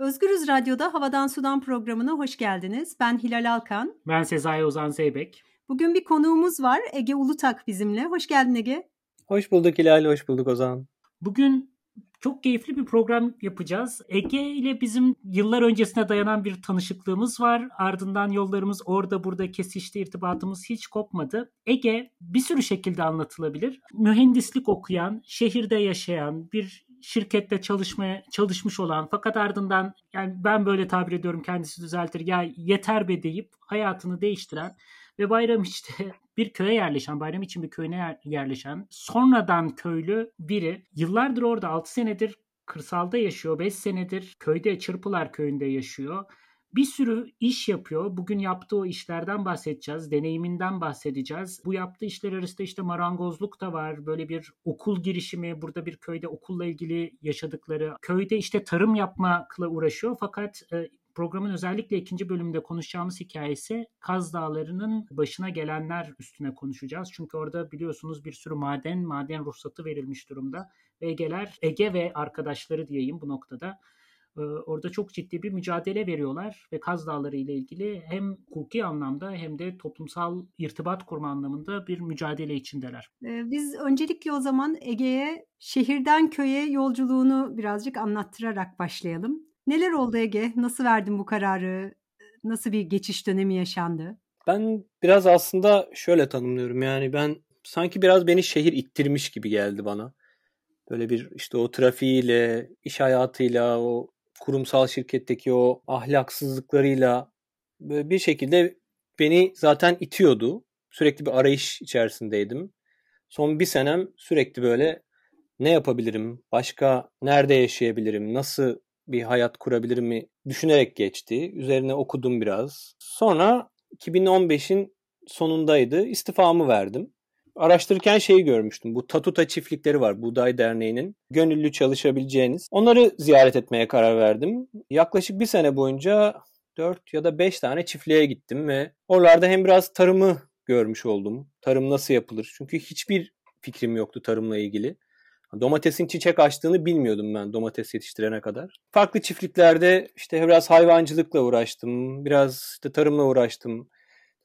Özgürüz Radyo'da Havadan Sudan programına hoş geldiniz. Ben Hilal Alkan. Ben Sezai Ozan Zeybek. Bugün bir konuğumuz var. Ege Ulutak bizimle. Hoş geldin Ege. Hoş bulduk Hilal, hoş bulduk Ozan. Bugün çok keyifli bir program yapacağız. Ege ile bizim yıllar öncesine dayanan bir tanışıklığımız var. Ardından yollarımız orada burada kesişti, irtibatımız hiç kopmadı. Ege bir sürü şekilde anlatılabilir. Mühendislik okuyan, şehirde yaşayan, bir şirkette çalışmaya çalışmış olan fakat ardından yani ben böyle tabir ediyorum kendisi düzeltir ya yeter be deyip hayatını değiştiren ve bayram işte bir köye yerleşen, bayram için bir köyüne yerleşen, sonradan köylü biri yıllardır orada 6 senedir kırsalda yaşıyor, 5 senedir köyde Çırpılar köyünde yaşıyor. Bir sürü iş yapıyor. Bugün yaptığı o işlerden bahsedeceğiz. Deneyiminden bahsedeceğiz. Bu yaptığı işler arasında işte marangozluk da var. Böyle bir okul girişimi. Burada bir köyde okulla ilgili yaşadıkları. Köyde işte tarım yapmakla uğraşıyor. Fakat e, programın özellikle ikinci bölümünde konuşacağımız hikayesi Kaz Dağları'nın başına gelenler üstüne konuşacağız. Çünkü orada biliyorsunuz bir sürü maden, maden ruhsatı verilmiş durumda. Ve Ege'ler, Ege ve arkadaşları diyeyim bu noktada orada çok ciddi bir mücadele veriyorlar ve Kaz Dağları ile ilgili hem hukuki anlamda hem de toplumsal irtibat kurma anlamında bir mücadele içindeler. Biz öncelikle o zaman Ege'ye şehirden köye yolculuğunu birazcık anlattırarak başlayalım. Neler oldu Ege? Nasıl verdin bu kararı? Nasıl bir geçiş dönemi yaşandı? Ben biraz aslında şöyle tanımlıyorum. Yani ben sanki biraz beni şehir ittirmiş gibi geldi bana. Böyle bir işte o trafiğiyle, iş hayatıyla, o kurumsal şirketteki o ahlaksızlıklarıyla böyle bir şekilde beni zaten itiyordu. Sürekli bir arayış içerisindeydim. Son bir senem sürekli böyle ne yapabilirim, başka nerede yaşayabilirim, nasıl bir hayat kurabilirim mi düşünerek geçti. Üzerine okudum biraz. Sonra 2015'in sonundaydı. İstifamı verdim. Araştırırken şeyi görmüştüm. Bu Tatuta çiftlikleri var Buğday Derneği'nin. Gönüllü çalışabileceğiniz. Onları ziyaret etmeye karar verdim. Yaklaşık bir sene boyunca 4 ya da 5 tane çiftliğe gittim ve oralarda hem biraz tarımı görmüş oldum. Tarım nasıl yapılır? Çünkü hiçbir fikrim yoktu tarımla ilgili. Domatesin çiçek açtığını bilmiyordum ben domates yetiştirene kadar. Farklı çiftliklerde işte biraz hayvancılıkla uğraştım, biraz işte tarımla uğraştım.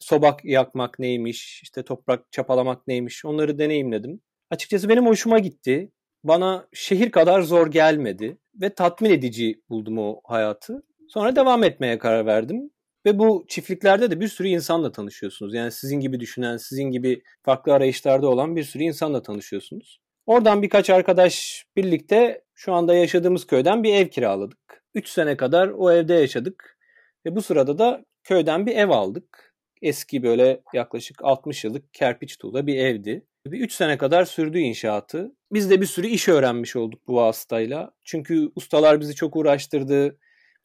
Sobak yakmak neymiş, işte toprak çapalamak neymiş onları deneyimledim. Açıkçası benim hoşuma gitti. Bana şehir kadar zor gelmedi ve tatmin edici buldum o hayatı. Sonra devam etmeye karar verdim. Ve bu çiftliklerde de bir sürü insanla tanışıyorsunuz. Yani sizin gibi düşünen, sizin gibi farklı arayışlarda olan bir sürü insanla tanışıyorsunuz. Oradan birkaç arkadaş birlikte şu anda yaşadığımız köyden bir ev kiraladık. 3 sene kadar o evde yaşadık. Ve bu sırada da köyden bir ev aldık. Eski böyle yaklaşık 60 yıllık kerpiç tuğla bir evdi. Bir 3 sene kadar sürdü inşaatı. Biz de bir sürü iş öğrenmiş olduk bu vasıtayla. Çünkü ustalar bizi çok uğraştırdı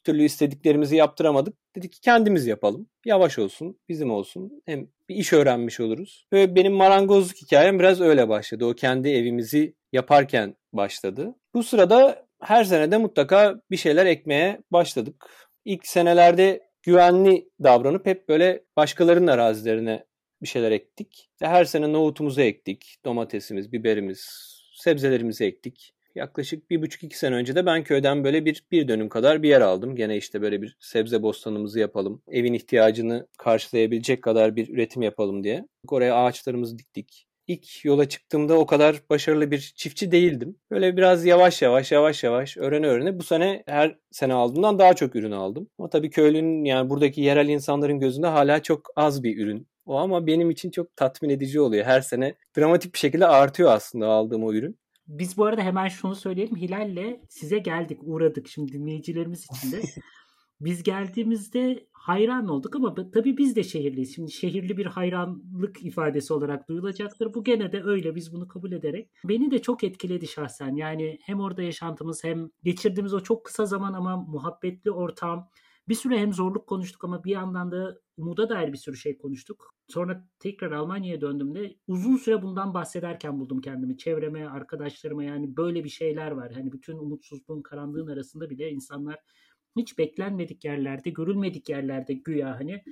türlü istediklerimizi yaptıramadık. Dedik ki kendimiz yapalım. Yavaş olsun, bizim olsun. Hem bir iş öğrenmiş oluruz. Ve benim marangozluk hikayem biraz öyle başladı. O kendi evimizi yaparken başladı. Bu sırada her senede mutlaka bir şeyler ekmeye başladık. İlk senelerde güvenli davranıp hep böyle başkalarının arazilerine bir şeyler ektik. Her sene nohutumuzu ektik, domatesimiz, biberimiz, sebzelerimizi ektik. Yaklaşık bir buçuk iki sene önce de ben köyden böyle bir, bir dönüm kadar bir yer aldım. Gene işte böyle bir sebze bostanımızı yapalım. Evin ihtiyacını karşılayabilecek kadar bir üretim yapalım diye. Oraya ağaçlarımızı diktik. İlk yola çıktığımda o kadar başarılı bir çiftçi değildim. Böyle biraz yavaş yavaş yavaş yavaş öğrene öğrene bu sene her sene aldığımdan daha çok ürün aldım. Ama tabii köylünün yani buradaki yerel insanların gözünde hala çok az bir ürün o ama benim için çok tatmin edici oluyor. Her sene dramatik bir şekilde artıyor aslında aldığım o ürün. Biz bu arada hemen şunu söyleyelim. Hilal'le size geldik, uğradık şimdi dinleyicilerimiz için de. Biz geldiğimizde hayran olduk ama tabii biz de şehirliyiz. Şimdi şehirli bir hayranlık ifadesi olarak duyulacaktır. Bu gene de öyle biz bunu kabul ederek. Beni de çok etkiledi şahsen. Yani hem orada yaşantımız hem geçirdiğimiz o çok kısa zaman ama muhabbetli ortam. Bir süre hem zorluk konuştuk ama bir yandan da umuda dair bir sürü şey konuştuk. Sonra tekrar Almanya'ya döndüğümde uzun süre bundan bahsederken buldum kendimi. Çevreme, arkadaşlarıma yani böyle bir şeyler var. Hani bütün umutsuzluğun, karanlığın arasında bile insanlar hiç beklenmedik yerlerde, görülmedik yerlerde güya hani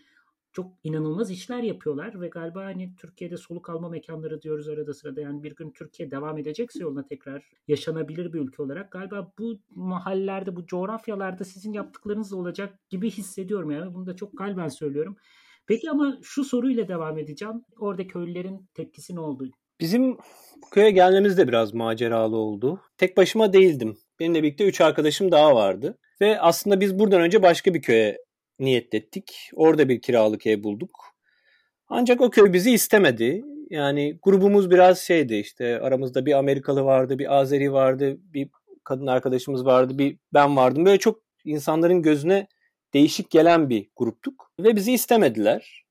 çok inanılmaz işler yapıyorlar ve galiba hani Türkiye'de soluk alma mekanları diyoruz arada sırada. Yani bir gün Türkiye devam edecekse yoluna tekrar yaşanabilir bir ülke olarak galiba bu mahallelerde, bu coğrafyalarda sizin yaptıklarınız olacak gibi hissediyorum yani. Bunu da çok kalben söylüyorum. Peki ama şu soruyla devam edeceğim. Orada köylülerin tepkisi ne oldu? Bizim köye gelmemiz de biraz maceralı oldu. Tek başıma değildim. Benimle birlikte üç arkadaşım daha vardı. Ve aslında biz buradan önce başka bir köye niyetlettik. Orada bir kiralık ev bulduk. Ancak o köy bizi istemedi. Yani grubumuz biraz şeydi işte aramızda bir Amerikalı vardı, bir Azeri vardı, bir kadın arkadaşımız vardı, bir ben vardım. Böyle çok insanların gözüne değişik gelen bir gruptuk ve bizi istemediler.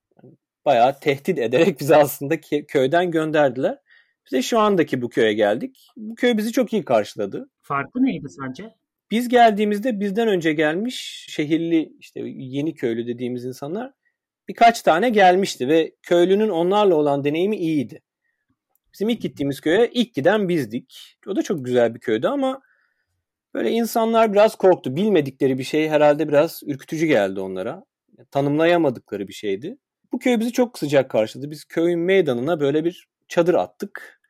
Bayağı tehdit ederek bizi aslında köyden gönderdiler. Biz de şu andaki bu köye geldik. Bu köy bizi çok iyi karşıladı. Farkı neydi sence? Biz geldiğimizde bizden önce gelmiş şehirli işte yeni köylü dediğimiz insanlar birkaç tane gelmişti ve köylünün onlarla olan deneyimi iyiydi. Bizim ilk gittiğimiz köye ilk giden bizdik. O da çok güzel bir köydü ama böyle insanlar biraz korktu. Bilmedikleri bir şey herhalde biraz ürkütücü geldi onlara. Tanımlayamadıkları bir şeydi. Bu köy bizi çok sıcak karşıladı. Biz köyün meydanına böyle bir çadır attık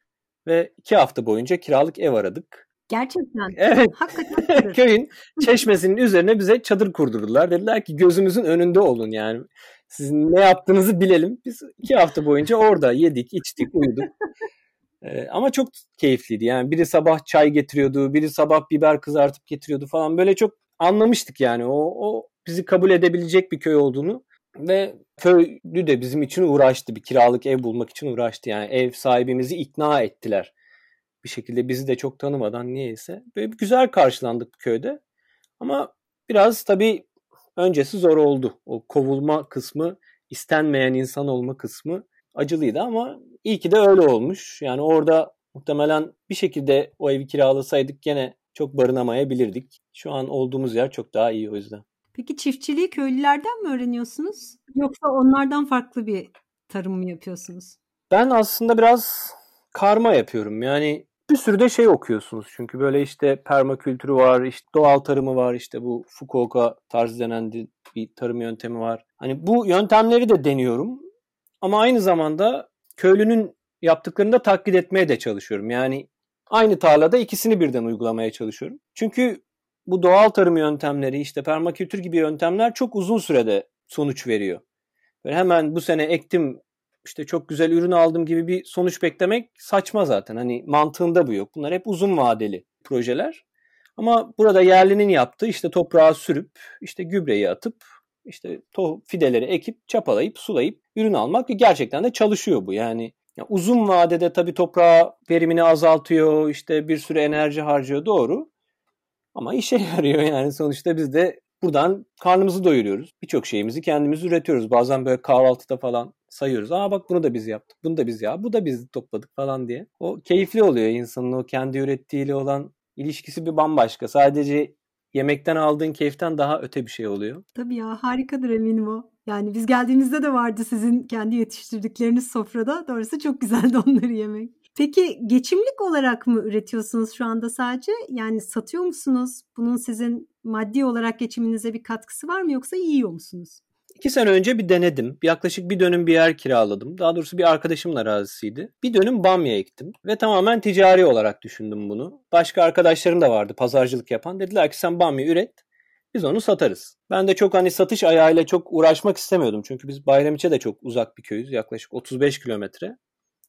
ve iki hafta boyunca kiralık ev aradık. Gerçekten. Evet. Hakikaten. Köyün çeşmesinin üzerine bize çadır kurdurdular. Dediler ki gözümüzün önünde olun yani. Sizin ne yaptığınızı bilelim. Biz iki hafta boyunca orada yedik, içtik, uyuduk. Ee, ama çok keyifliydi. Yani biri sabah çay getiriyordu, biri sabah biber kızartıp getiriyordu falan. Böyle çok anlamıştık yani. O, o bizi kabul edebilecek bir köy olduğunu ve köylü de bizim için uğraştı. Bir kiralık ev bulmak için uğraştı. Yani ev sahibimizi ikna ettiler bir şekilde bizi de çok tanımadan niyeyse. Böyle bir güzel karşılandık köyde. Ama biraz tabii öncesi zor oldu. O kovulma kısmı, istenmeyen insan olma kısmı acılıydı ama iyi ki de öyle olmuş. Yani orada muhtemelen bir şekilde o evi kiralasaydık gene çok barınamayabilirdik. Şu an olduğumuz yer çok daha iyi o yüzden. Peki çiftçiliği köylülerden mi öğreniyorsunuz? Yoksa onlardan farklı bir tarım mı yapıyorsunuz? Ben aslında biraz karma yapıyorum. Yani bir sürü de şey okuyorsunuz. Çünkü böyle işte permakültürü var, işte doğal tarımı var, işte bu Fukuoka tarzı denen bir tarım yöntemi var. Hani bu yöntemleri de deniyorum. Ama aynı zamanda köylünün yaptıklarını da taklit etmeye de çalışıyorum. Yani aynı tarlada ikisini birden uygulamaya çalışıyorum. Çünkü bu doğal tarım yöntemleri işte permakültür gibi yöntemler çok uzun sürede sonuç veriyor. Böyle hemen bu sene ektim işte çok güzel ürün aldım gibi bir sonuç beklemek saçma zaten. Hani mantığında bu yok. Bunlar hep uzun vadeli projeler. Ama burada yerlinin yaptığı işte toprağa sürüp işte gübreyi atıp işte to fideleri ekip çapalayıp sulayıp ürün almak ve gerçekten de çalışıyor bu. Yani ya uzun vadede tabii toprağa verimini azaltıyor, işte bir sürü enerji harcıyor doğru. Ama işe yarıyor yani sonuçta biz de buradan karnımızı doyuruyoruz. Birçok şeyimizi kendimiz üretiyoruz. Bazen böyle kahvaltıda falan sayıyoruz. Aa bak bunu da biz yaptık. Bunu da biz ya. Bu da biz topladık falan diye. O keyifli oluyor insanın o kendi ürettiğiyle olan ilişkisi bir bambaşka. Sadece yemekten aldığın keyiften daha öte bir şey oluyor. Tabii ya harikadır eminim o. Yani biz geldiğimizde de vardı sizin kendi yetiştirdikleriniz sofrada. Doğrusu çok güzeldi onları yemek. Peki geçimlik olarak mı üretiyorsunuz şu anda sadece? Yani satıyor musunuz? Bunun sizin maddi olarak geçiminize bir katkısı var mı yoksa yiyor musunuz? İki sene önce bir denedim. Yaklaşık bir dönüm bir yer kiraladım. Daha doğrusu bir arkadaşımın arazisiydi. Bir dönüm bamya ektim. Ve tamamen ticari olarak düşündüm bunu. Başka arkadaşlarım da vardı pazarcılık yapan. Dediler ki sen bamya üret. Biz onu satarız. Ben de çok hani satış ayağıyla çok uğraşmak istemiyordum. Çünkü biz Bayramiç'e de çok uzak bir köyüz. Yaklaşık 35 kilometre.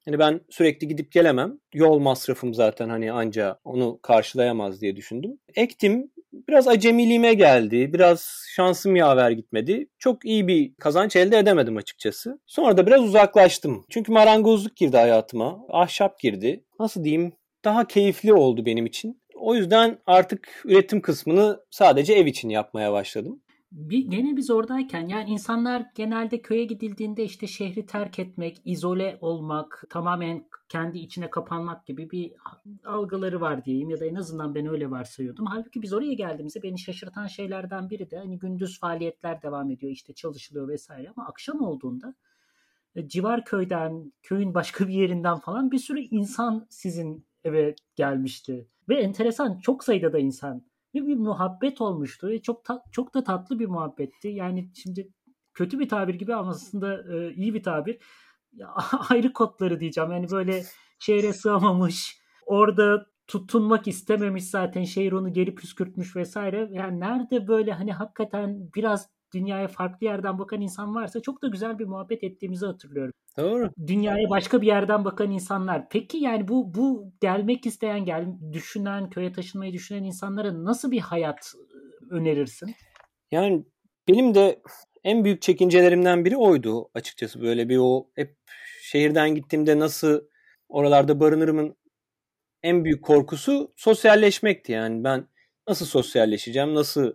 Hani ben sürekli gidip gelemem. Yol masrafım zaten hani anca onu karşılayamaz diye düşündüm. Ektim. Biraz acemiliğime geldi. Biraz şansım yaver gitmedi. Çok iyi bir kazanç elde edemedim açıkçası. Sonra da biraz uzaklaştım. Çünkü marangozluk girdi hayatıma. Ahşap girdi. Nasıl diyeyim? Daha keyifli oldu benim için. O yüzden artık üretim kısmını sadece ev için yapmaya başladım bir, gene biz oradayken yani insanlar genelde köye gidildiğinde işte şehri terk etmek, izole olmak, tamamen kendi içine kapanmak gibi bir algıları var diyeyim ya da en azından ben öyle varsayıyordum. Halbuki biz oraya geldiğimizde beni şaşırtan şeylerden biri de hani gündüz faaliyetler devam ediyor işte çalışılıyor vesaire ama akşam olduğunda e, civar köyden, köyün başka bir yerinden falan bir sürü insan sizin eve gelmişti. Ve enteresan çok sayıda da insan ve bir muhabbet olmuştu ve çok ta- çok da tatlı bir muhabbetti. Yani şimdi kötü bir tabir gibi ama aslında e, iyi bir tabir. Ya, ayrı kodları diyeceğim. Yani böyle şehre sığamamış, orada tutunmak istememiş zaten şehir onu geri püskürtmüş vesaire. Yani nerede böyle hani hakikaten biraz dünyaya farklı yerden bakan insan varsa çok da güzel bir muhabbet ettiğimizi hatırlıyorum. Doğru. Dünyaya başka bir yerden bakan insanlar. Peki yani bu bu gelmek isteyen, gel düşünen, köye taşınmayı düşünen insanlara nasıl bir hayat önerirsin? Yani benim de en büyük çekincelerimden biri oydu açıkçası. Böyle bir o hep şehirden gittiğimde nasıl oralarda barınırımın en büyük korkusu sosyalleşmekti. Yani ben nasıl sosyalleşeceğim, nasıl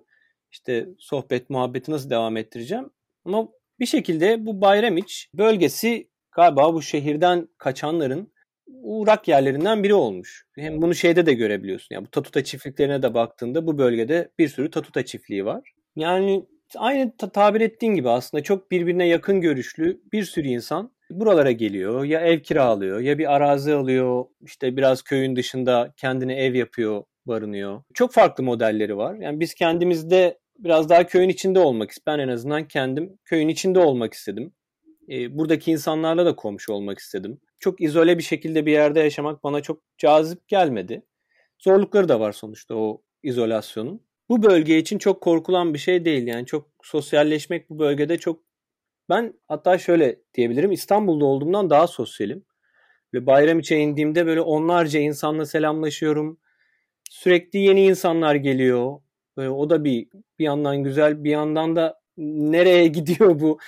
işte sohbet, muhabbeti nasıl devam ettireceğim. Ama bir şekilde bu Bayramiç bölgesi galiba bu şehirden kaçanların uğrak yerlerinden biri olmuş. Hem bunu şeyde de görebiliyorsun. Yani bu tatuta çiftliklerine de baktığında bu bölgede bir sürü tatuta çiftliği var. Yani aynı tabir ettiğin gibi aslında çok birbirine yakın görüşlü bir sürü insan buralara geliyor. Ya ev kiralıyor ya bir arazi alıyor. işte biraz köyün dışında kendine ev yapıyor, barınıyor. Çok farklı modelleri var. Yani biz kendimizde biraz daha köyün içinde olmak istedim. Ben en azından kendim köyün içinde olmak istedim. E, buradaki insanlarla da komşu olmak istedim. Çok izole bir şekilde bir yerde yaşamak bana çok cazip gelmedi. Zorlukları da var sonuçta o izolasyonun. Bu bölge için çok korkulan bir şey değil. Yani çok sosyalleşmek bu bölgede çok ben hatta şöyle diyebilirim İstanbul'da olduğumdan daha sosyalim. Ve bayram içe indiğimde böyle onlarca insanla selamlaşıyorum. Sürekli yeni insanlar geliyor. Böyle o da bir bir yandan güzel bir yandan da nereye gidiyor bu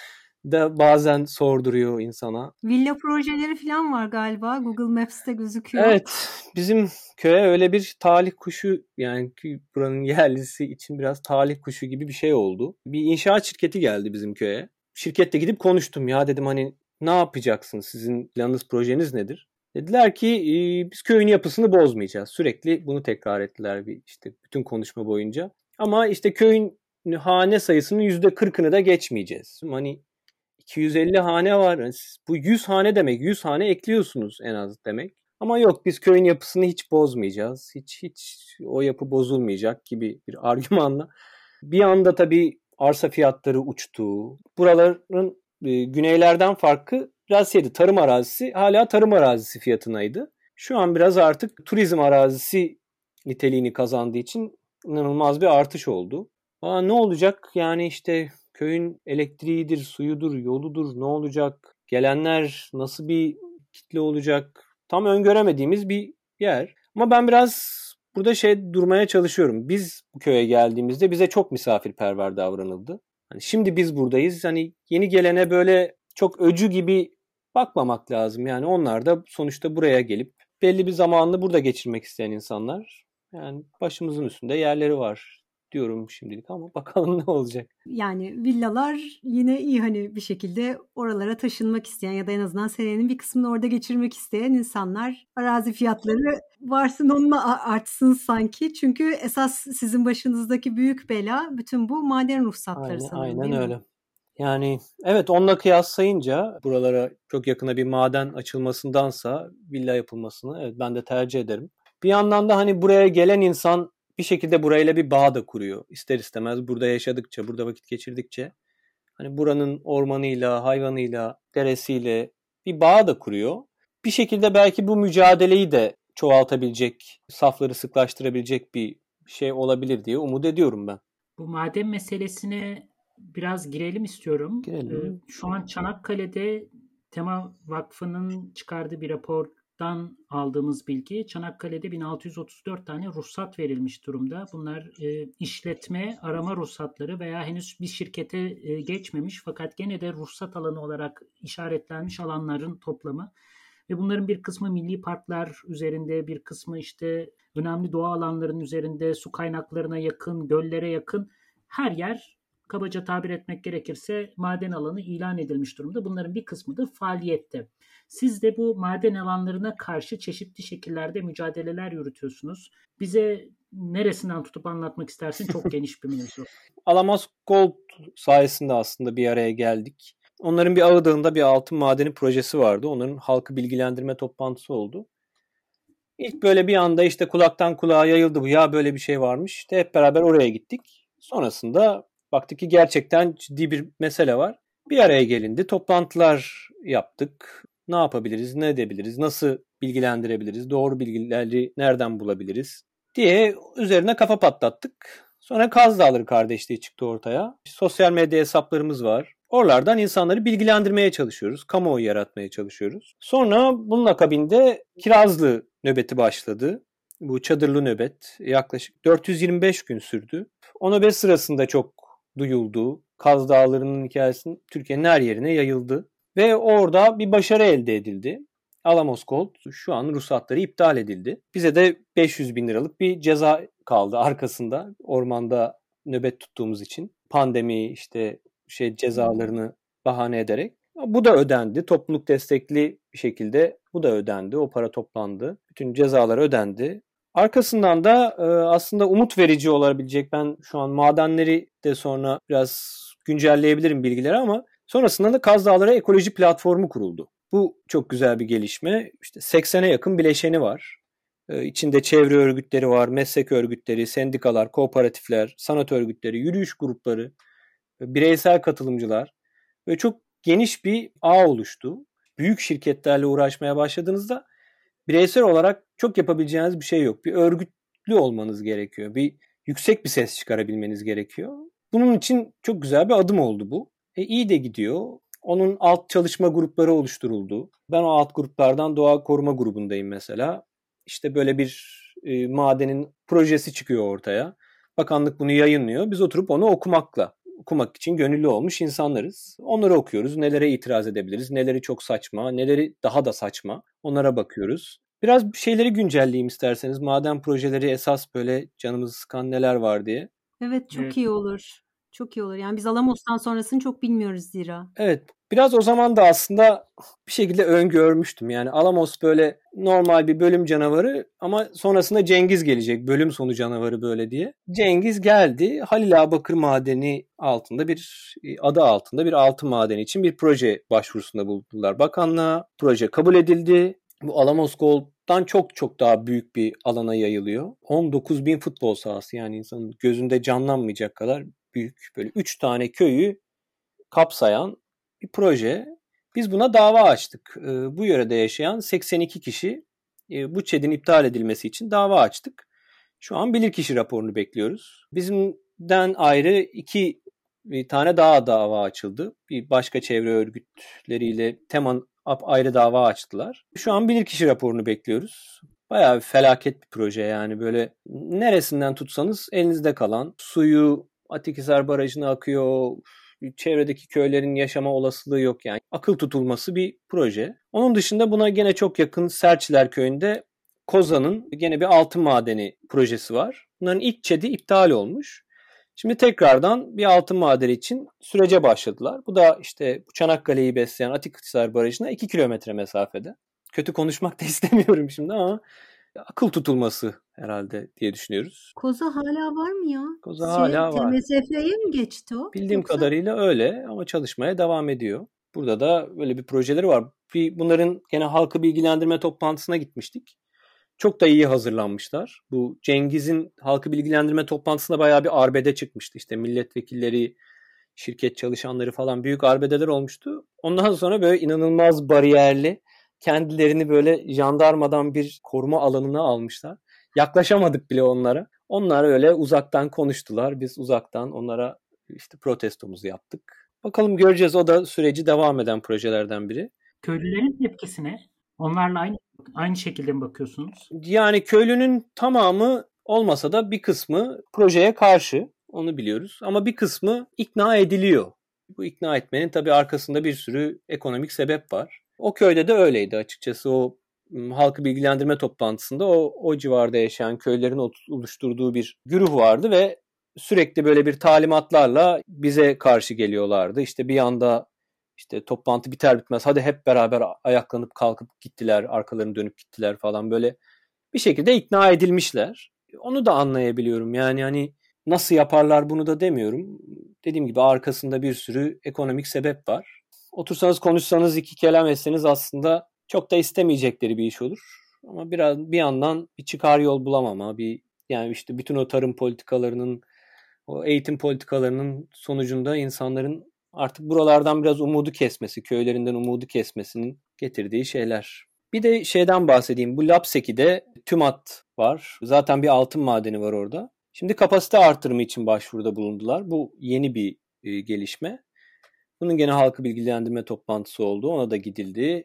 da bazen sorduruyor insana. Villa projeleri falan var galiba. Google Maps'te gözüküyor. Evet. Bizim köye öyle bir talih kuşu yani buranın yerlisi için biraz talih kuşu gibi bir şey oldu. Bir inşaat şirketi geldi bizim köye. Şirkette gidip konuştum ya dedim hani ne yapacaksınız? Sizin planınız projeniz nedir? Dediler ki e, biz köyün yapısını bozmayacağız. Sürekli bunu tekrar ettiler bir işte bütün konuşma boyunca. Ama işte köyün hane sayısının %40'ını da geçmeyeceğiz. Hani 250 hane var. Bu 100 hane demek. 100 hane ekliyorsunuz en az demek. Ama yok biz köyün yapısını hiç bozmayacağız. Hiç hiç o yapı bozulmayacak gibi bir argümanla. Bir anda tabii arsa fiyatları uçtu. Buraların e, güneylerden farkı biraz. Tarım arazisi hala tarım arazisi fiyatınaydı. Şu an biraz artık turizm arazisi niteliğini kazandığı için inanılmaz bir artış oldu. Aa, ne olacak? Yani işte köyün elektriğidir, suyudur, yoludur ne olacak? Gelenler nasıl bir kitle olacak? Tam öngöremediğimiz bir yer. Ama ben biraz burada şey durmaya çalışıyorum. Biz bu köye geldiğimizde bize çok misafirperver davranıldı. Hani şimdi biz buradayız. Hani yeni gelene böyle çok öcü gibi bakmamak lazım. Yani onlar da sonuçta buraya gelip belli bir zamanını burada geçirmek isteyen insanlar. Yani başımızın üstünde yerleri var diyorum şimdilik ama bakalım ne olacak. Yani villalar yine iyi hani bir şekilde oralara taşınmak isteyen ya da en azından senenin bir kısmını orada geçirmek isteyen insanlar arazi fiyatları varsın onunla artsın sanki. Çünkü esas sizin başınızdaki büyük bela bütün bu maden ruhsatları aynen, sanırım. Aynen öyle. Yani evet onunla kıyaslayınca buralara çok yakına bir maden açılmasındansa villa yapılmasını evet ben de tercih ederim. Bir yandan da hani buraya gelen insan bir şekilde burayla bir bağ da kuruyor. İster istemez burada yaşadıkça, burada vakit geçirdikçe hani buranın ormanıyla, hayvanıyla, deresiyle bir bağ da kuruyor. Bir şekilde belki bu mücadeleyi de çoğaltabilecek, safları sıklaştırabilecek bir şey olabilir diye umut ediyorum ben. Bu maden meselesine biraz girelim istiyorum. Girelim. Ee, şu an Çanakkale'de Tema Vakfı'nın çıkardığı bir rapor dan aldığımız bilgi Çanakkale'de 1634 tane ruhsat verilmiş durumda. Bunlar e, işletme, arama ruhsatları veya henüz bir şirkete e, geçmemiş fakat gene de ruhsat alanı olarak işaretlenmiş alanların toplamı. Ve bunların bir kısmı milli parklar üzerinde, bir kısmı işte önemli doğa alanlarının üzerinde, su kaynaklarına yakın, göllere yakın her yer kabaca tabir etmek gerekirse maden alanı ilan edilmiş durumda. Bunların bir kısmı da faaliyette. Siz de bu maden alanlarına karşı çeşitli şekillerde mücadeleler yürütüyorsunuz. Bize neresinden tutup anlatmak istersin? Çok geniş bir mevzu. Alamos Gold sayesinde aslında bir araya geldik. Onların bir Ağıdağı'nda bir altın madeni projesi vardı. Onların halkı bilgilendirme toplantısı oldu. İlk böyle bir anda işte kulaktan kulağa yayıldı bu. Ya böyle bir şey varmış. İşte hep beraber oraya gittik. Sonrasında baktık ki gerçekten ciddi bir mesele var. Bir araya gelindi, toplantılar yaptık. Ne yapabiliriz, ne edebiliriz, nasıl bilgilendirebiliriz, doğru bilgileri nereden bulabiliriz diye üzerine kafa patlattık. Sonra Kaz Dağları kardeşliği çıktı ortaya. Sosyal medya hesaplarımız var. Oralardan insanları bilgilendirmeye çalışıyoruz. Kamuoyu yaratmaya çalışıyoruz. Sonra bunun akabinde Kirazlı nöbeti başladı. Bu çadırlı nöbet yaklaşık 425 gün sürdü. O nöbet sırasında çok duyuldu. Kaz Dağları'nın hikayesinin Türkiye'nin her yerine yayıldı. Ve orada bir başarı elde edildi. Alamos Gold şu an ruhsatları iptal edildi. Bize de 500 bin liralık bir ceza kaldı arkasında ormanda nöbet tuttuğumuz için. Pandemi işte şey cezalarını bahane ederek. Bu da ödendi. Topluluk destekli bir şekilde bu da ödendi. O para toplandı. Bütün cezalar ödendi. Arkasından da e, aslında umut verici olabilecek ben şu an madenleri de sonra biraz güncelleyebilirim bilgileri ama sonrasında da Kaz Dağları Ekoloji Platformu kuruldu. Bu çok güzel bir gelişme. İşte 80'e yakın bileşeni var. Ee, içinde çevre örgütleri var, meslek örgütleri, sendikalar, kooperatifler, sanat örgütleri, yürüyüş grupları, bireysel katılımcılar ve çok geniş bir ağ oluştu. Büyük şirketlerle uğraşmaya başladığınızda bireysel olarak çok yapabileceğiniz bir şey yok. Bir örgütlü olmanız gerekiyor. Bir yüksek bir ses çıkarabilmeniz gerekiyor. Bunun için çok güzel bir adım oldu bu. E, iyi de gidiyor. Onun alt çalışma grupları oluşturuldu. Ben o alt gruplardan doğa koruma grubundayım mesela. İşte böyle bir e, madenin projesi çıkıyor ortaya. Bakanlık bunu yayınlıyor. Biz oturup onu okumakla, okumak için gönüllü olmuş insanlarız. Onları okuyoruz. Nelere itiraz edebiliriz, neleri çok saçma, neleri daha da saçma. Onlara bakıyoruz. Biraz şeyleri güncelleyeyim isterseniz. Maden projeleri esas böyle canımızı sıkan neler var diye. Evet çok evet. iyi olur. Çok iyi olur. Yani biz Alamos'tan sonrasını çok bilmiyoruz zira. Evet. Biraz o zaman da aslında bir şekilde öngörmüştüm. Yani Alamos böyle normal bir bölüm canavarı ama sonrasında Cengiz gelecek. Bölüm sonu canavarı böyle diye. Cengiz geldi. Halil Ağabakır Madeni altında bir adı altında bir altın madeni için bir proje başvurusunda bulundular bakanlığa. Proje kabul edildi. Bu Alamos Gold'dan çok çok daha büyük bir alana yayılıyor. 19 bin futbol sahası yani insanın gözünde canlanmayacak kadar büyük böyle 3 tane köyü kapsayan bir proje. Biz buna dava açtık. Bu yörede yaşayan 82 kişi bu ÇED'in iptal edilmesi için dava açtık. Şu an bilirkişi raporunu bekliyoruz. Bizimden ayrı iki bir tane daha dava açıldı. Bir başka çevre örgütleriyle Teman ayrı dava açtılar. Şu an bilirkişi raporunu bekliyoruz. Bayağı bir felaket bir proje yani böyle neresinden tutsanız elinizde kalan suyu Atikhisar Barajı'na akıyor. Çevredeki köylerin yaşama olasılığı yok yani. Akıl tutulması bir proje. Onun dışında buna gene çok yakın Serçiler Köyü'nde Kozan'ın gene bir altın madeni projesi var. Bunların ilk ÇED'i iptal olmuş. Şimdi tekrardan bir altın madeni için sürece başladılar. Bu da işte Çanakkale'yi besleyen Atikhisar Barajı'na 2 kilometre mesafede. Kötü konuşmak da istemiyorum şimdi ama akıl tutulması herhalde diye düşünüyoruz. Koza hala var mı ya? Koza şey, hala var. TMSF'ye mi geçti o? Bildiğim Yoksa... kadarıyla öyle ama çalışmaya devam ediyor. Burada da böyle bir projeleri var. Bir, bunların gene halkı bilgilendirme toplantısına gitmiştik. Çok da iyi hazırlanmışlar. Bu Cengiz'in halkı bilgilendirme toplantısında bayağı bir arbede çıkmıştı. İşte milletvekilleri, şirket çalışanları falan büyük arbedeler olmuştu. Ondan sonra böyle inanılmaz bariyerli kendilerini böyle jandarmadan bir koruma alanına almışlar. Yaklaşamadık bile onlara. Onlar öyle uzaktan konuştular. Biz uzaktan onlara işte protestomuzu yaptık. Bakalım göreceğiz. O da süreci devam eden projelerden biri. Köylülerin tepkisi ne? Onlarla aynı aynı şekilde mi bakıyorsunuz? Yani köylünün tamamı olmasa da bir kısmı projeye karşı. Onu biliyoruz. Ama bir kısmı ikna ediliyor. Bu ikna etmenin tabii arkasında bir sürü ekonomik sebep var. O köyde de öyleydi açıkçası. O halkı bilgilendirme toplantısında o, o civarda yaşayan köylerin oluşturduğu bir güruh vardı ve sürekli böyle bir talimatlarla bize karşı geliyorlardı. İşte bir anda işte toplantı biter bitmez hadi hep beraber ayaklanıp kalkıp gittiler, arkalarını dönüp gittiler falan böyle bir şekilde ikna edilmişler. Onu da anlayabiliyorum. Yani hani nasıl yaparlar bunu da demiyorum. Dediğim gibi arkasında bir sürü ekonomik sebep var. Otursanız konuşsanız iki kelam etseniz aslında çok da istemeyecekleri bir iş olur. Ama biraz bir yandan bir çıkar yol bulamama, bir yani işte bütün o tarım politikalarının, o eğitim politikalarının sonucunda insanların artık buralardan biraz umudu kesmesi, köylerinden umudu kesmesinin getirdiği şeyler. Bir de şeyden bahsedeyim. Bu Lapseki'de TÜMAT var. Zaten bir altın madeni var orada. Şimdi kapasite artırımı için başvuruda bulundular. Bu yeni bir e, gelişme. Bunun gene halkı bilgilendirme toplantısı oldu. Ona da gidildi.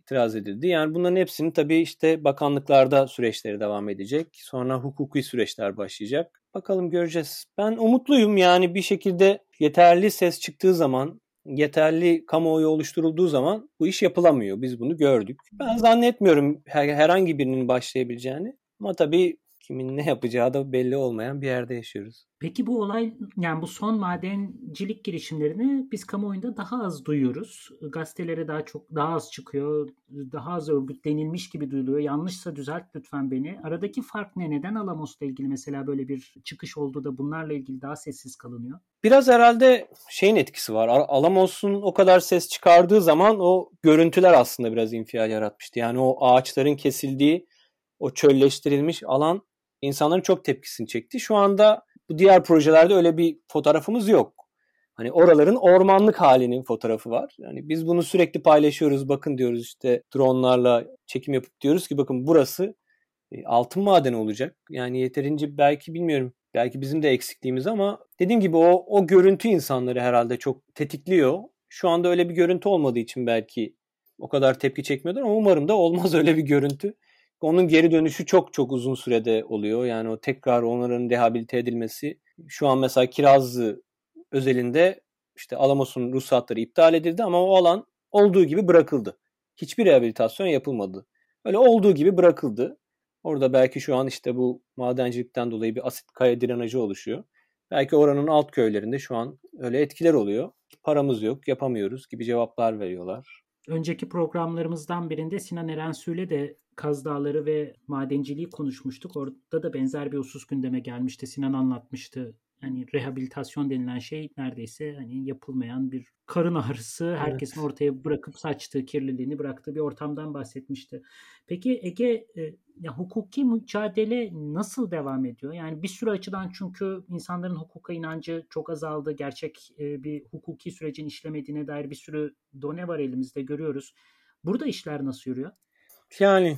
itiraz edildi. Yani bunların hepsinin tabii işte bakanlıklarda süreçleri devam edecek. Sonra hukuki süreçler başlayacak. Bakalım göreceğiz. Ben umutluyum yani bir şekilde yeterli ses çıktığı zaman yeterli kamuoyu oluşturulduğu zaman bu iş yapılamıyor. Biz bunu gördük. Ben zannetmiyorum herhangi birinin başlayabileceğini. Ama tabii kimin ne yapacağı da belli olmayan bir yerde yaşıyoruz. Peki bu olay yani bu son madencilik girişimlerini biz kamuoyunda daha az duyuyoruz. Gazetelere daha çok daha az çıkıyor. Daha az örgütlenilmiş gibi duyuluyor. Yanlışsa düzelt lütfen beni. Aradaki fark ne? Neden Alamos'la ilgili mesela böyle bir çıkış oldu da bunlarla ilgili daha sessiz kalınıyor? Biraz herhalde şeyin etkisi var. Alamos'un o kadar ses çıkardığı zaman o görüntüler aslında biraz infial yaratmıştı. Yani o ağaçların kesildiği o çölleştirilmiş alan insanların çok tepkisini çekti. Şu anda bu diğer projelerde öyle bir fotoğrafımız yok. Hani oraların ormanlık halinin fotoğrafı var. Yani biz bunu sürekli paylaşıyoruz. Bakın diyoruz işte dronlarla çekim yapıp diyoruz ki bakın burası e, altın madeni olacak. Yani yeterince belki bilmiyorum. Belki bizim de eksikliğimiz ama dediğim gibi o o görüntü insanları herhalde çok tetikliyor. Şu anda öyle bir görüntü olmadığı için belki o kadar tepki çekmiyordur ama umarım da olmaz öyle bir görüntü. Onun geri dönüşü çok çok uzun sürede oluyor. Yani o tekrar onların rehabilite edilmesi. Şu an mesela Kirazlı özelinde işte Alamos'un ruhsatları iptal edildi ama o alan olduğu gibi bırakıldı. Hiçbir rehabilitasyon yapılmadı. Öyle olduğu gibi bırakıldı. Orada belki şu an işte bu madencilikten dolayı bir asit kaya drenajı oluşuyor. Belki oranın alt köylerinde şu an öyle etkiler oluyor. Paramız yok, yapamıyoruz gibi cevaplar veriyorlar. Önceki programlarımızdan birinde Sinan Erensu'yla de Kaz Dağları ve madenciliği konuşmuştuk. Orada da benzer bir husus gündeme gelmişti. Sinan anlatmıştı. Yani rehabilitasyon denilen şey neredeyse hani yapılmayan bir karın ağrısı. Herkesin evet. ortaya bırakıp saçtığı, kirliliğini bıraktığı bir ortamdan bahsetmişti. Peki Ege e, ya hukuki mücadele nasıl devam ediyor? Yani bir sürü açıdan çünkü insanların hukuka inancı çok azaldı. Gerçek e, bir hukuki sürecin işlemediğine dair bir sürü done var elimizde görüyoruz. Burada işler nasıl yürüyor? Yani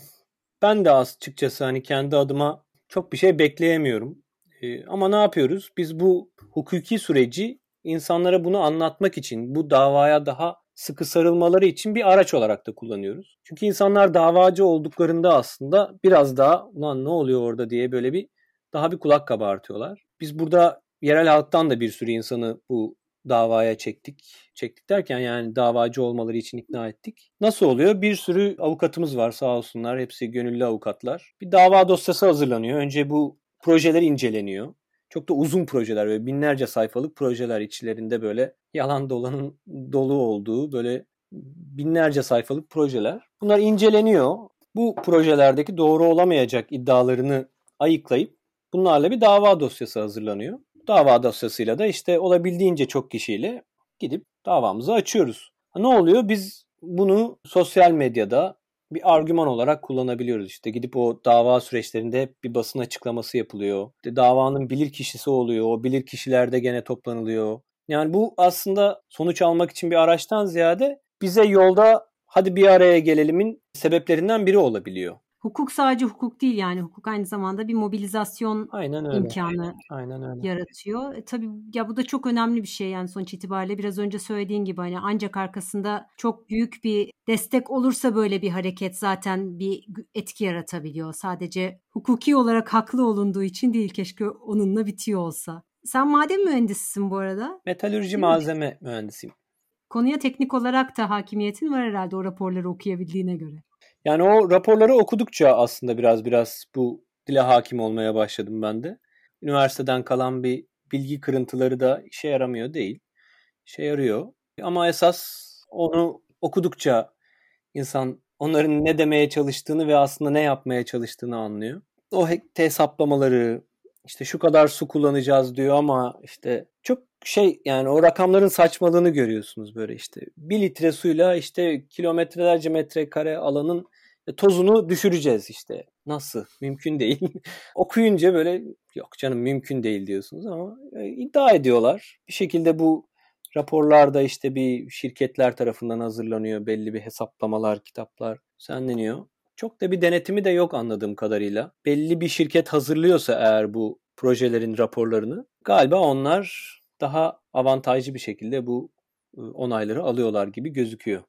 ben de açıkçası hani kendi adıma çok bir şey bekleyemiyorum. Ee, ama ne yapıyoruz? Biz bu hukuki süreci insanlara bunu anlatmak için, bu davaya daha sıkı sarılmaları için bir araç olarak da kullanıyoruz. Çünkü insanlar davacı olduklarında aslında biraz daha ulan ne oluyor orada diye böyle bir daha bir kulak kabartıyorlar. Biz burada yerel halktan da bir sürü insanı bu davaya çektik. Çektik derken yani davacı olmaları için ikna ettik. Nasıl oluyor? Bir sürü avukatımız var sağ olsunlar. Hepsi gönüllü avukatlar. Bir dava dosyası hazırlanıyor. Önce bu projeler inceleniyor. Çok da uzun projeler ve binlerce sayfalık projeler içlerinde böyle yalan dolanın dolu olduğu böyle binlerce sayfalık projeler. Bunlar inceleniyor. Bu projelerdeki doğru olamayacak iddialarını ayıklayıp bunlarla bir dava dosyası hazırlanıyor. Dava dosyasıyla da işte olabildiğince çok kişiyle gidip davamızı açıyoruz. Ne oluyor? Biz bunu sosyal medyada bir argüman olarak kullanabiliyoruz. İşte gidip o dava süreçlerinde bir basın açıklaması yapılıyor. İşte davanın bilir kişisi oluyor. O bilir kişilerde gene toplanılıyor. Yani bu aslında sonuç almak için bir araçtan ziyade bize yolda hadi bir araya gelelimin sebeplerinden biri olabiliyor. Hukuk sadece hukuk değil yani hukuk aynı zamanda bir mobilizasyon Aynen öyle. imkanı Aynen öyle. yaratıyor. E, tabii ya bu da çok önemli bir şey yani sonuç itibariyle biraz önce söylediğin gibi hani ancak arkasında çok büyük bir destek olursa böyle bir hareket zaten bir etki yaratabiliyor. Sadece hukuki olarak haklı olunduğu için değil keşke onunla bitiyor olsa. Sen maden mühendisisin bu arada. Metalürji malzeme mühendisiyim. Konuya teknik olarak da hakimiyetin var herhalde o raporları okuyabildiğine göre. Yani o raporları okudukça aslında biraz biraz bu dile hakim olmaya başladım ben de. Üniversiteden kalan bir bilgi kırıntıları da işe yaramıyor değil. İşe yarıyor. Ama esas onu okudukça insan onların ne demeye çalıştığını ve aslında ne yapmaya çalıştığını anlıyor. O hesaplamaları işte şu kadar su kullanacağız diyor ama işte çok şey yani o rakamların saçmalığını görüyorsunuz böyle işte. Bir litre suyla işte kilometrelerce metrekare alanın tozunu düşüreceğiz işte. Nasıl? Mümkün değil. Okuyunca böyle yok canım mümkün değil diyorsunuz ama e, iddia ediyorlar. Bir şekilde bu Raporlar da işte bir şirketler tarafından hazırlanıyor. Belli bir hesaplamalar, kitaplar düzenleniyor. Çok da bir denetimi de yok anladığım kadarıyla. Belli bir şirket hazırlıyorsa eğer bu projelerin raporlarını galiba onlar daha avantajlı bir şekilde bu ıı, onayları alıyorlar gibi gözüküyor.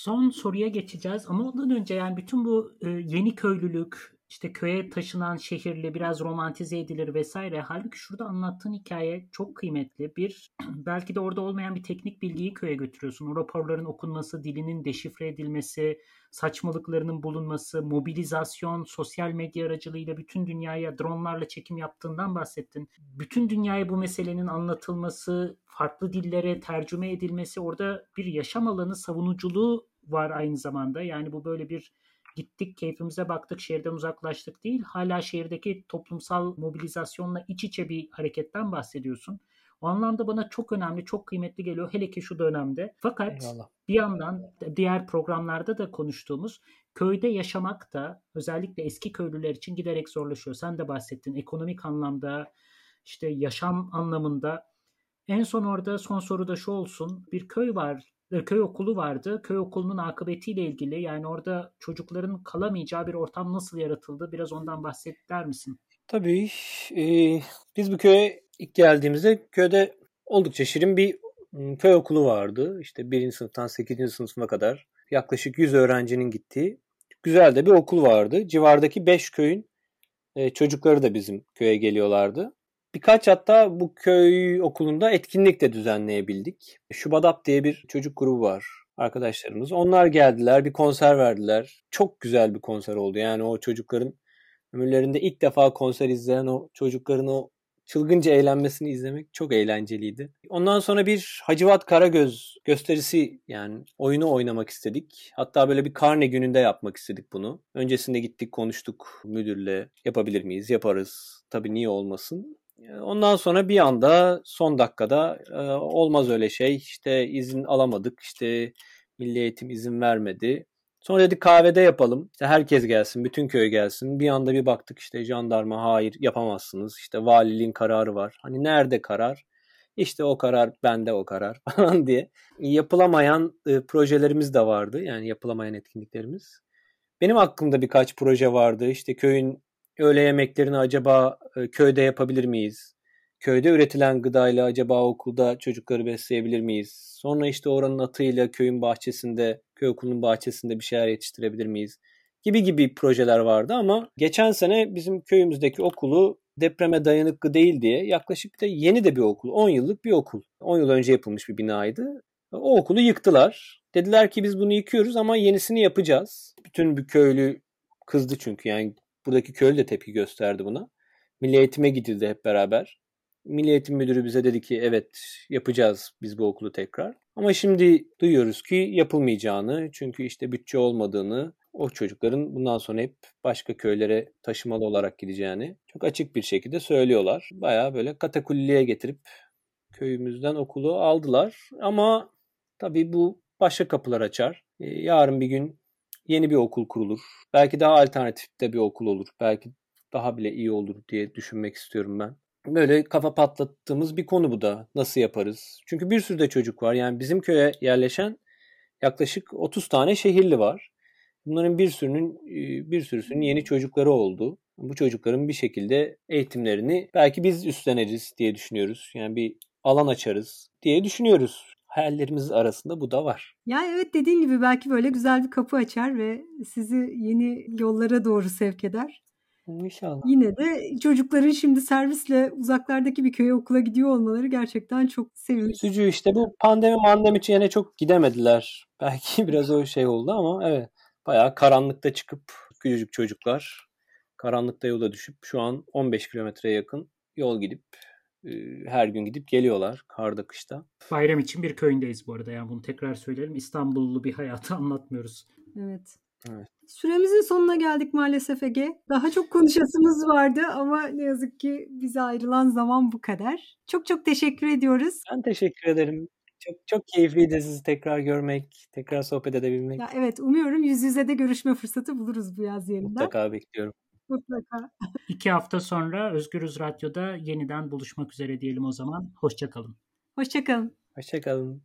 Son soruya geçeceğiz ama ondan önce yani bütün bu ıı, yeni köylülük, işte köye taşınan şehirli biraz romantize edilir vesaire. Halbuki şurada anlattığın hikaye çok kıymetli. Bir belki de orada olmayan bir teknik bilgiyi köye götürüyorsun. O raporların okunması, dilinin deşifre edilmesi, saçmalıklarının bulunması, mobilizasyon, sosyal medya aracılığıyla bütün dünyaya dronlarla çekim yaptığından bahsettin. Bütün dünyaya bu meselenin anlatılması, farklı dillere tercüme edilmesi, orada bir yaşam alanı savunuculuğu var aynı zamanda. Yani bu böyle bir gittik keyfimize baktık şehirden uzaklaştık değil hala şehirdeki toplumsal mobilizasyonla iç içe bir hareketten bahsediyorsun. O anlamda bana çok önemli, çok kıymetli geliyor hele ki şu dönemde. Fakat Eyvallah. bir yandan diğer programlarda da konuştuğumuz köyde yaşamak da özellikle eski köylüler için giderek zorlaşıyor. Sen de bahsettin ekonomik anlamda işte yaşam anlamında. En son orada son soru da şu olsun. Bir köy var köy okulu vardı. Köy okulunun akıbetiyle ilgili yani orada çocukların kalamayacağı bir ortam nasıl yaratıldı? Biraz ondan bahseder misin? Tabii. E, biz bu köye ilk geldiğimizde köyde oldukça şirin bir köy okulu vardı. İşte birinci sınıftan 8. sınıfına kadar yaklaşık 100 öğrencinin gittiği güzel de bir okul vardı. Civardaki 5 köyün e, çocukları da bizim köye geliyorlardı. Birkaç hatta bu köy okulunda etkinlik de düzenleyebildik. Şubadap diye bir çocuk grubu var arkadaşlarımız. Onlar geldiler, bir konser verdiler. Çok güzel bir konser oldu. Yani o çocukların ömürlerinde ilk defa konser izleyen o çocukların o çılgınca eğlenmesini izlemek çok eğlenceliydi. Ondan sonra bir Hacivat Karagöz gösterisi yani oyunu oynamak istedik. Hatta böyle bir karne gününde yapmak istedik bunu. Öncesinde gittik konuştuk müdürle yapabilir miyiz? Yaparız. Tabii niye olmasın. Ondan sonra bir anda son dakikada olmaz öyle şey işte izin alamadık işte milli eğitim izin vermedi. Sonra dedik kahvede yapalım. İşte herkes gelsin, bütün köy gelsin. Bir anda bir baktık işte jandarma hayır yapamazsınız. İşte valiliğin kararı var. Hani nerede karar? İşte o karar bende o karar falan diye. Yapılamayan e, projelerimiz de vardı. Yani yapılamayan etkinliklerimiz. Benim aklımda birkaç proje vardı. İşte köyün öğle yemeklerini acaba e, köyde yapabilir miyiz? Köyde üretilen gıdayla acaba okulda çocukları besleyebilir miyiz? Sonra işte oranın atıyla köyün bahçesinde, köy okulunun bahçesinde bir şeyler yetiştirebilir miyiz? Gibi gibi projeler vardı ama geçen sene bizim köyümüzdeki okulu depreme dayanıklı değil diye yaklaşık da yeni de bir okul. 10 yıllık bir okul. 10 yıl önce yapılmış bir binaydı. O okulu yıktılar. Dediler ki biz bunu yıkıyoruz ama yenisini yapacağız. Bütün bir köylü kızdı çünkü yani Buradaki köylü de tepki gösterdi buna. Milli eğitime gidildi hep beraber. Milli Eğitim Müdürü bize dedi ki evet yapacağız biz bu okulu tekrar. Ama şimdi duyuyoruz ki yapılmayacağını çünkü işte bütçe olmadığını o çocukların bundan sonra hep başka köylere taşımalı olarak gideceğini çok açık bir şekilde söylüyorlar. Baya böyle katakulliye getirip köyümüzden okulu aldılar. Ama tabii bu başka kapılar açar. Ee, yarın bir gün yeni bir okul kurulur. Belki daha alternatifte bir okul olur. Belki daha bile iyi olur diye düşünmek istiyorum ben. Böyle kafa patlattığımız bir konu bu da. Nasıl yaparız? Çünkü bir sürü de çocuk var. Yani bizim köye yerleşen yaklaşık 30 tane şehirli var. Bunların bir sürünün bir sürüsünün yeni çocukları oldu. Bu çocukların bir şekilde eğitimlerini belki biz üstleniriz diye düşünüyoruz. Yani bir alan açarız diye düşünüyoruz hayallerimiz arasında bu da var. Ya evet dediğin gibi belki böyle güzel bir kapı açar ve sizi yeni yollara doğru sevk eder. İnşallah. Yine de çocukların şimdi servisle uzaklardaki bir köye okula gidiyor olmaları gerçekten çok sevindirici. Üzücü işte bu pandemi mandemi için yine çok gidemediler. Belki biraz o şey oldu ama evet. Bayağı karanlıkta çıkıp küçücük çocuklar karanlıkta yola düşüp şu an 15 kilometreye yakın yol gidip her gün gidip geliyorlar karda kışta. Bayram için bir köyündeyiz bu arada. Yani bunu tekrar söyleyelim. İstanbullu bir hayatı anlatmıyoruz. Evet. Evet. Süremizin sonuna geldik maalesef Ege. Daha çok konuşasımız vardı ama ne yazık ki bize ayrılan zaman bu kadar. Çok çok teşekkür ediyoruz. Ben teşekkür ederim. Çok çok keyifliydi sizi tekrar görmek, tekrar sohbet edebilmek. Ya evet, umuyorum yüz yüze de görüşme fırsatı buluruz bu yaz yeniden. Mutlaka bekliyorum. Mutlaka. İki hafta sonra Özgürüz Radyo'da yeniden buluşmak üzere diyelim o zaman. Hoşçakalın. Hoşçakalın. Hoşçakalın.